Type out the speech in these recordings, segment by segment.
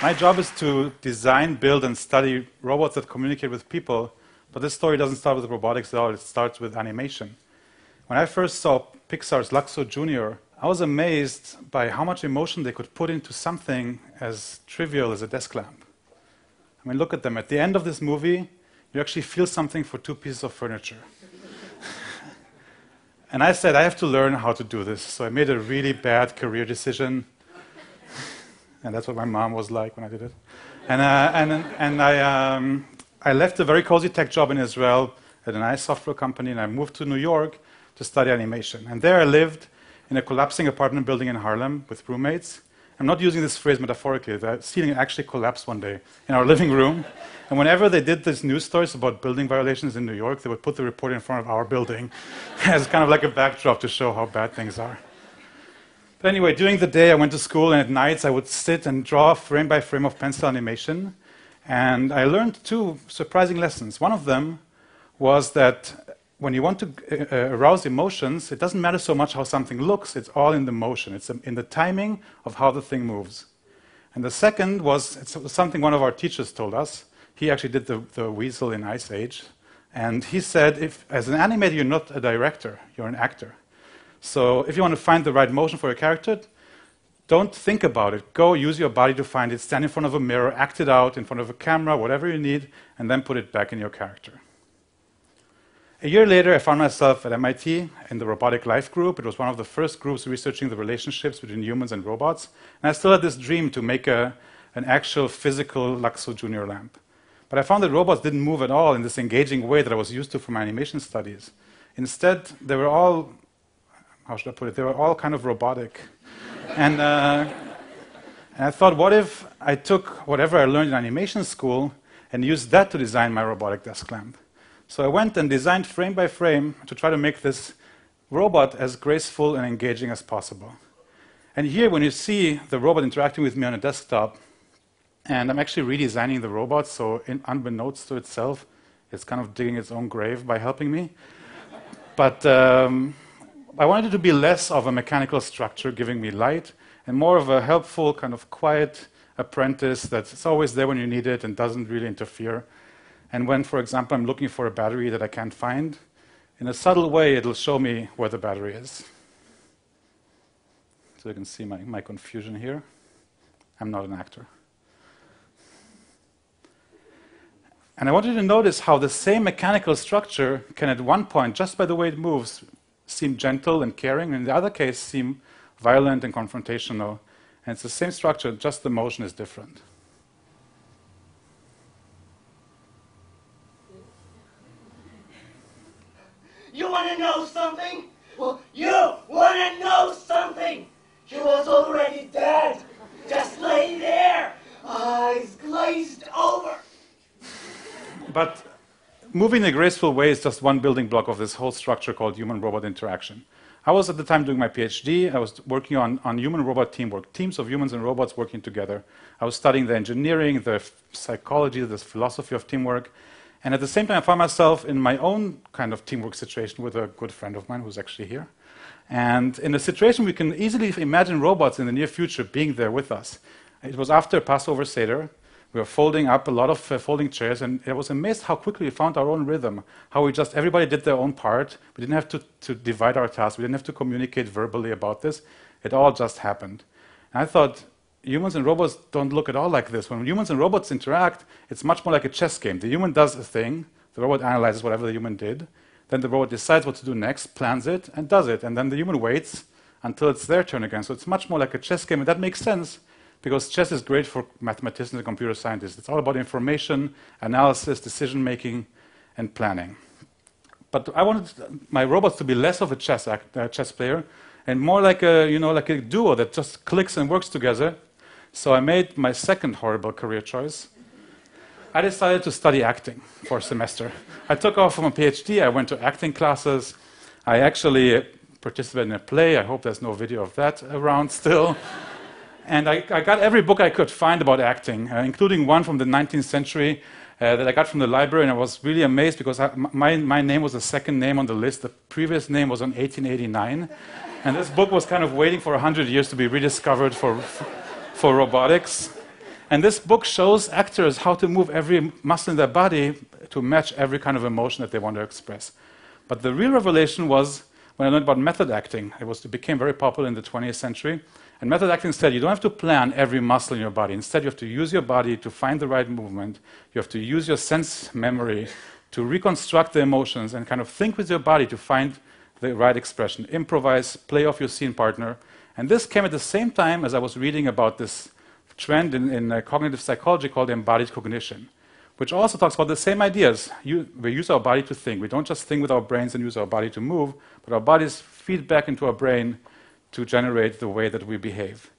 My job is to design, build, and study robots that communicate with people, but this story doesn't start with robotics at all, it starts with animation. When I first saw Pixar's Luxo Jr., I was amazed by how much emotion they could put into something as trivial as a desk lamp. I mean, look at them. At the end of this movie, you actually feel something for two pieces of furniture. and I said, I have to learn how to do this. So I made a really bad career decision. And that's what my mom was like when I did it. And, uh, and, and I, um, I left a very cozy tech job in Israel at a nice software company, and I moved to New York to study animation. And there I lived in a collapsing apartment building in Harlem with roommates. I'm not using this phrase metaphorically. The ceiling actually collapsed one day in our living room. And whenever they did these news stories about building violations in New York, they would put the report in front of our building as kind of like a backdrop to show how bad things are. But anyway, during the day I went to school, and at nights I would sit and draw frame by frame of pencil animation. And I learned two surprising lessons. One of them was that when you want to uh, uh, arouse emotions, it doesn't matter so much how something looks, it's all in the motion. It's in the timing of how the thing moves. And the second was something one of our teachers told us. He actually did the, the weasel in Ice Age. And he said, if, as an animator, you're not a director, you're an actor. So if you want to find the right motion for your character, don't think about it. Go use your body to find it. Stand in front of a mirror, act it out in front of a camera, whatever you need, and then put it back in your character. A year later, I found myself at MIT in the Robotic Life group. It was one of the first groups researching the relationships between humans and robots. And I still had this dream to make a, an actual physical Luxo Junior lamp. But I found that robots didn't move at all in this engaging way that I was used to from my animation studies. Instead, they were all, how should I put it, they were all kind of robotic. and, uh, and I thought, what if I took whatever I learned in animation school and used that to design my robotic desk lamp? So I went and designed frame by frame to try to make this robot as graceful and engaging as possible. And here, when you see the robot interacting with me on a desktop, and I'm actually redesigning the robot, so in, unbeknownst to itself, it's kind of digging its own grave by helping me. But um, I wanted it to be less of a mechanical structure giving me light, and more of a helpful, kind of quiet apprentice that's always there when you need it and doesn't really interfere and when, for example, I'm looking for a battery that I can't find, in a subtle way, it'll show me where the battery is. So you can see my, my confusion here. I'm not an actor. And I want you to notice how the same mechanical structure can, at one point, just by the way it moves, seem gentle and caring, and in the other case, seem violent and confrontational. And it's the same structure, just the motion is different. You want to know something? Well, you want to know something? He was already dead. Just lay there, eyes glazed over. But moving in a graceful way is just one building block of this whole structure called human robot interaction. I was at the time doing my PhD. I was working on, on human robot teamwork, teams of humans and robots working together. I was studying the engineering, the psychology, the philosophy of teamwork. And at the same time, I found myself in my own kind of teamwork situation with a good friend of mine who's actually here. And in a situation we can easily imagine robots in the near future being there with us. It was after Passover Seder. We were folding up a lot of uh, folding chairs, and I was amazed how quickly we found our own rhythm. How we just, everybody did their own part. We didn't have to, to divide our tasks. We didn't have to communicate verbally about this. It all just happened. And I thought, humans and robots don't look at all like this. When humans and robots interact, it's much more like a chess game. The human does a thing, the robot analyzes whatever the human did, then the robot decides what to do next, plans it, and does it. And then the human waits until it's their turn again. So it's much more like a chess game, and that makes sense because chess is great for mathematicians and computer scientists. It's all about information, analysis, decision making, and planning. But I wanted my robots to be less of a chess, act, uh, chess player and more like a, you know, like a duo that just clicks and works together so I made my second horrible career choice. I decided to study acting for a semester. I took off from a PhD, I went to acting classes. I actually participated in a play. I hope there's no video of that around still. And I, I, got every book I could find about acting, uh, including one from the 19th century uh, that I got from the library, and I was really amazed because I, my, my name was the second name on the list. The previous name was on 1889. and this book was kind of waiting for 100 years to be rediscovered for, for robotics. And this book shows actors how to move every muscle in their body to match every kind of emotion that they want to express. But the real revelation was when I learned about method acting. It, was, it became very popular in the 20th century. And method acting said you don't have to plan every muscle in your body. Instead, you have to use your body to find the right movement. You have to use your sense memory to reconstruct the emotions and kind of think with your body to find the right expression. Improvise, play off your scene partner. And this came at the same time as I was reading about this trend in, in uh, cognitive psychology called embodied cognition, which also talks about the same ideas. You, we use our body to think. We don't just think with our brains and use our body to move, but our bodies feed back into our brain to generate the way that we behave.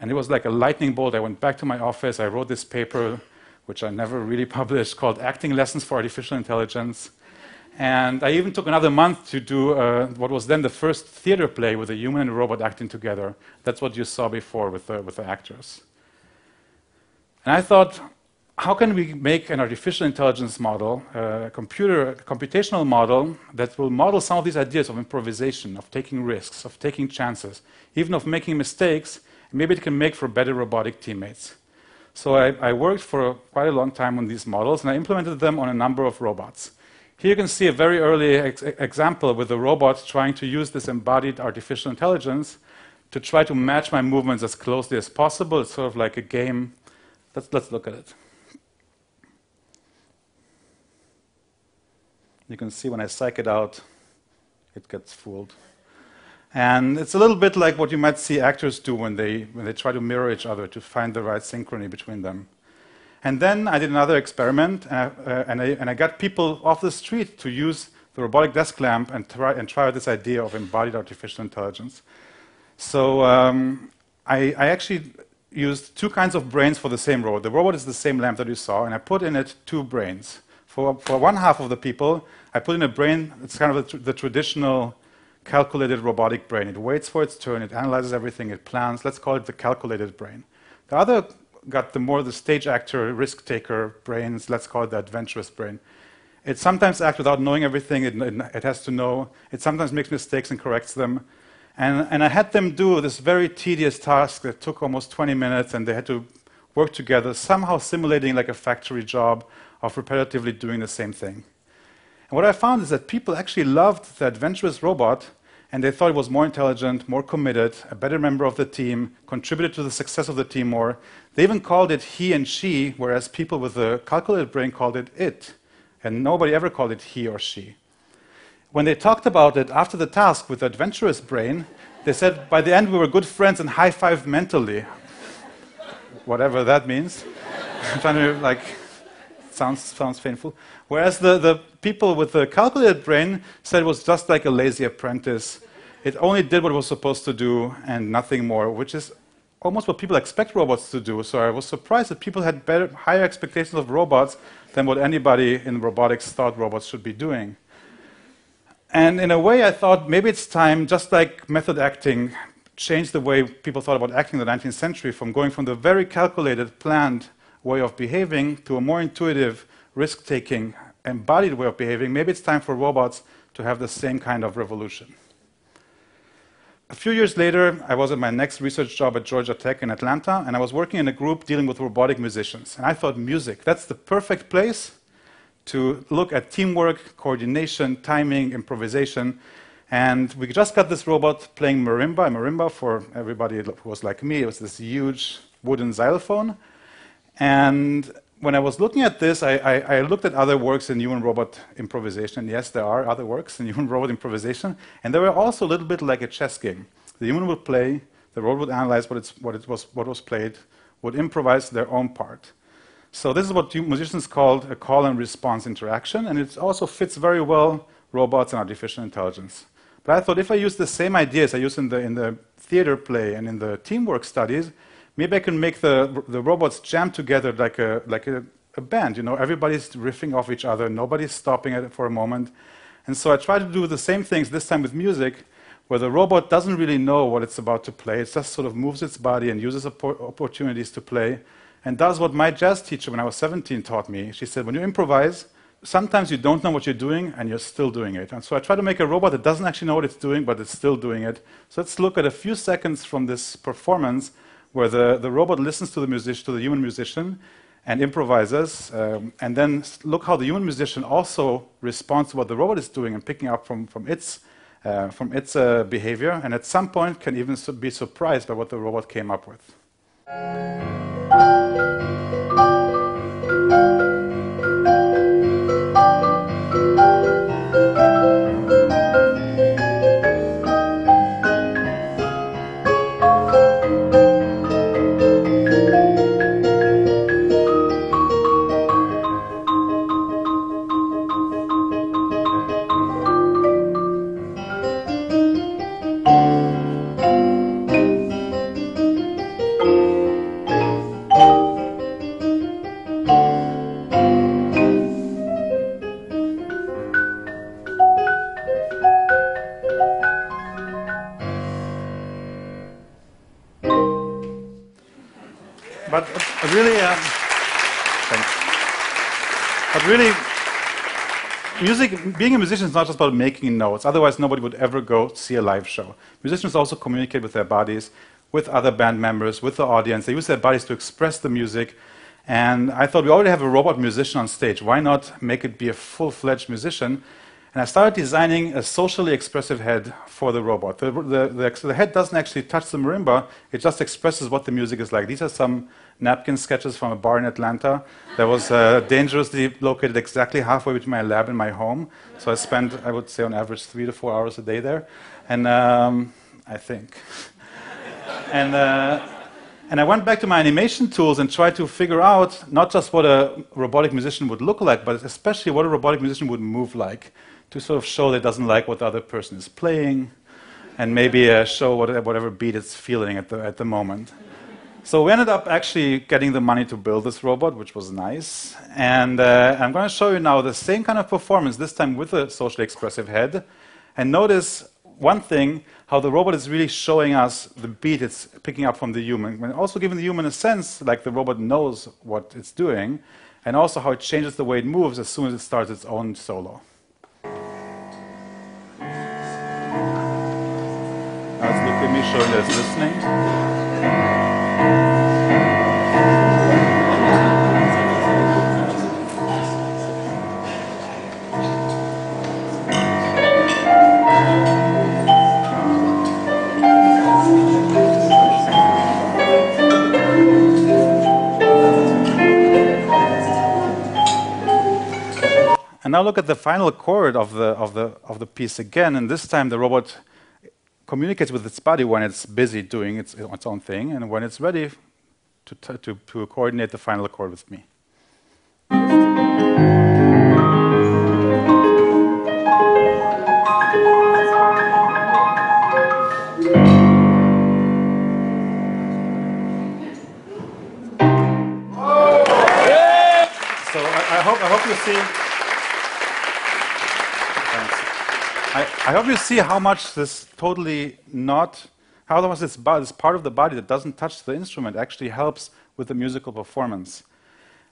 And it was like a lightning bolt. I went back to my office. I wrote this paper, which I never really published, called Acting Lessons for Artificial Intelligence. And I even took another month to do uh, what was then the first theater play with a human and a robot acting together. That's what you saw before with the, with the actors. And I thought, how can we make an artificial intelligence model, uh, a computer a computational model that will model some of these ideas of improvisation, of taking risks, of taking chances, even of making mistakes, maybe it can make for better robotic teammates. So I, I worked for quite a long time on these models, and I implemented them on a number of robots. Here you can see a very early ex example with a robot trying to use this embodied artificial intelligence to try to match my movements as closely as possible. It's sort of like a game. Let's, let's look at it. You can see when I psych it out, it gets fooled. And it's a little bit like what you might see actors do when they, when they try to mirror each other to find the right synchrony between them. And then I did another experiment, and I, uh, and, I, and I, got people off the street to use the robotic desk lamp and try, and try this idea of embodied artificial intelligence. So um, I, I, actually used two kinds of brains for the same robot. The robot is the same lamp that you saw, and I put in it two brains. For, for one half of the people, I put in a brain, it's kind of the, the traditional calculated robotic brain. It waits for its turn, it analyzes everything, it plans. Let's call it the calculated brain. The other got the more the stage actor, risk taker brains, let's call it the adventurous brain. It sometimes acts without knowing everything, it, it, has to know. It sometimes makes mistakes and corrects them. And, and I had them do this very tedious task that took almost 20 minutes, and they had to work together, somehow simulating like a factory job of repetitively doing the same thing. And what I found is that people actually loved the adventurous robot and they thought it was more intelligent, more committed, a better member of the team, contributed to the success of the team more. They even called it he and she, whereas people with a calculated brain called it it, and nobody ever called it he or she. When they talked about it after the task with the adventurous brain, they said by the end we were good friends and high five mentally. Whatever that means. Trying to like sounds sounds painful. Whereas the, the people with the calculated brain said it was just like a lazy apprentice. It only did what it was supposed to do and nothing more, which is almost what people expect robots to do. So I was surprised that people had better, higher expectations of robots than what anybody in robotics thought robots should be doing. And in a way, I thought maybe it's time, just like method acting changed the way people thought about acting in the 19th century, from going from the very calculated, planned way of behaving to a more intuitive, risk taking, embodied way of behaving, maybe it's time for robots to have the same kind of revolution. A few years later, I was at my next research job at Georgia Tech in Atlanta, and I was working in a group dealing with robotic musicians. And I thought, music, that's the perfect place to look at teamwork, coordination, timing, improvisation. And we just got this robot playing marimba. Marimba, for everybody who was like me, it was this huge wooden xylophone. And when I was looking at this, I, I, I, looked at other works in human robot improvisation. Yes, there are other works in human robot improvisation, and they were also a little bit like a chess game. The human would play, the robot would analyze what, what, it was, what was played, would improvise their own part. So this is what musicians called a call and response interaction, and it also fits very well robots and artificial intelligence. But I thought if I use the same ideas I use in the, in the theater play and in the teamwork studies, maybe I can make the, the robots jam together like a, like a, a band. You know, everybody's riffing off each other, nobody's stopping it for a moment. And so I try to do the same things this time with music, where the robot doesn't really know what it's about to play. It just sort of moves its body and uses opportunities to play, and does what my jazz teacher when I was 17 taught me. She said, when you improvise, sometimes you don't know what you're doing and you're still doing it. And so I try to make a robot that doesn't actually know what it's doing, but it's still doing it. So let's look at a few seconds from this performance where the, the robot listens to the musician, to the human musician, and improvises, um, and then look how the human musician also responds to what the robot is doing and picking up from, from its, uh, from its uh, behavior, and at some point can even be surprised by what the robot came up with. But really, um, thanks. But really, music, being a musician is not just about making notes. Otherwise, nobody would ever go see a live show. Musicians also communicate with their bodies, with other band members, with the audience. They use their bodies to express the music. And I thought we already have a robot musician on stage. Why not make it be a full-fledged musician? And I started designing a socially expressive head for the robot. The, the, the, the, head doesn't actually touch the marimba, it just expresses what the music is like. These are some napkin sketches from a bar in Atlanta that was uh, dangerously located exactly halfway between my lab and my home. So I spent, I would say, on average, three to four hours a day there. And um, I think. and, uh, and I went back to my animation tools and tried to figure out not just what a robotic musician would look like, but especially what a robotic musician would move like to sort of show that it doesn't like what the other person is playing, and maybe uh, show what, whatever beat it's feeling at the, at the moment. So we ended up actually getting the money to build this robot, which was nice. And uh, I'm going to show you now the same kind of performance, this time with a socially expressive head. And notice one thing, how the robot is really showing us the beat it's picking up from the human, and also giving the human a sense like the robot knows what it's doing, and also how it changes the way it moves as soon as it starts its own solo. At me showing that it's listening. And now look at the final chord of the, of, the, of the piece again, and this time the robot communicates with its body when it's busy doing its, its own thing, and when it's ready to, to, to coordinate the final chord with me. You see how much this totally not, how much this, this part of the body that doesn't touch the instrument actually helps with the musical performance.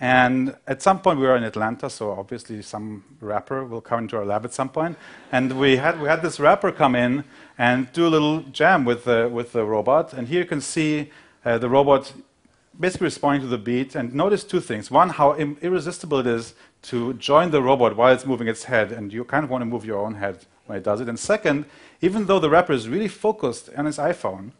And at some point, we were in Atlanta, so obviously some rapper will come into our lab at some point. And we had, we had this rapper come in and do a little jam with the, with the robot. And here you can see uh, the robot basically responding to the beat. And notice two things. One, how irresistible it is to join the robot while it's moving its head. And you kind of want to move your own head when it does it. And second, even though the rapper is really focused on his iPhone,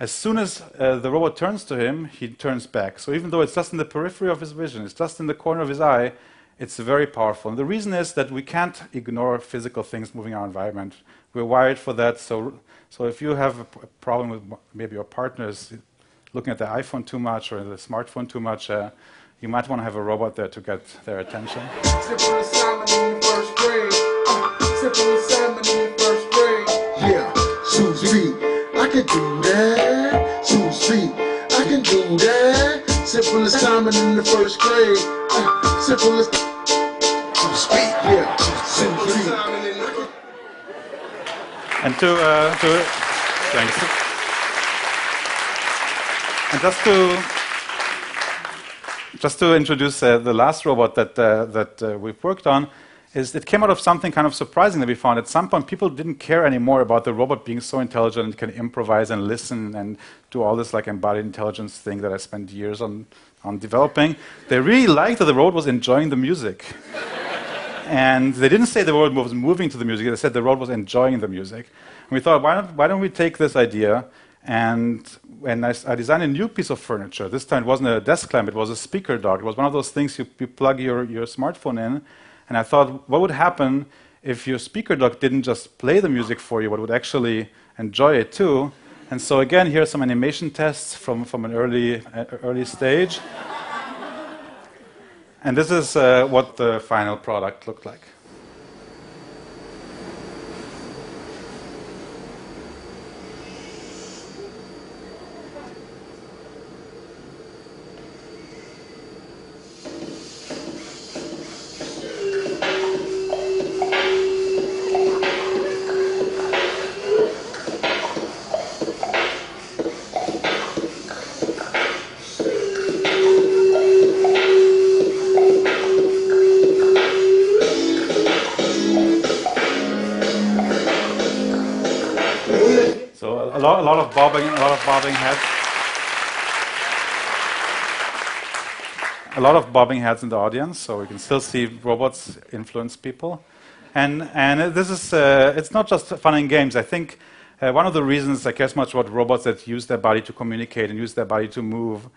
as soon as uh, the robot turns to him, he turns back. So even though it's just in the periphery of his vision, it's just in the corner of his eye, it's very powerful. And the reason is that we can't ignore physical things moving our environment. We're wired for that. So, so if you have a problem with maybe your partners looking at the iPhone too much or the smartphone too much, uh, you might want to have a robot there to get their attention. Do that. Susie, I can do that. Simple as in the first grade. Uh, simple as Susie, yeah, Susie. And to, uh, to, thanks. And just to just to introduce uh, the last robot that uh, that uh, we've worked on, is it came out of something kind of surprising that we found. At some point, people didn't care anymore about the robot being so intelligent and can improvise and listen and do all this like embodied intelligence thing that I spent years on, on developing. They really liked that the robot was enjoying the music. and they didn't say the robot was moving to the music, they said the robot was enjoying the music. And we thought, why don't, why don't we take this idea and when I, I, designed a new piece of furniture. This time it wasn't a desk lamp, it was a speaker dock. It was one of those things you, you plug your, your smartphone in and I thought, what would happen if your speaker dock didn't just play the music for you, but would actually enjoy it too? And so again, here are some animation tests from, from an early, uh, early stage. and this is uh, what the final product looked like. A lot of bobbing, a lot of bobbing heads. A lot of bobbing heads in the audience, so we can still see robots influence people. And, and this is, uh, it's not just fun and games. I think uh, one of the reasons I care so much about robots that use their body to communicate and use their body to move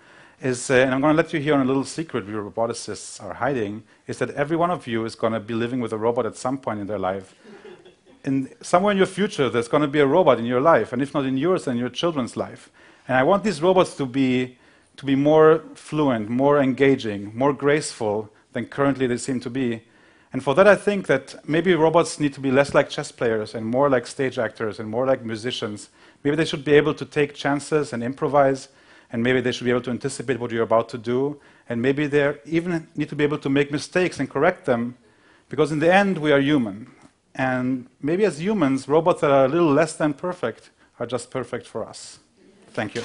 is, uh, and I'm going to let you hear on a little secret we roboticists are hiding, is that every one of you is going to be living with a robot at some point in their life in somewhere in your future, there's going to be a robot in your life, and if not in yours, then in your children's life. And I want these robots to be, to be more fluent, more engaging, more graceful than currently they seem to be. And for that, I think that maybe robots need to be less like chess players and more like stage actors and more like musicians. Maybe they should be able to take chances and improvise, and maybe they should be able to anticipate what you're about to do, and maybe they even need to be able to make mistakes and correct them, because in the end, we are human. And maybe as humans, robots that are a little less than perfect are just perfect for us. Thank you.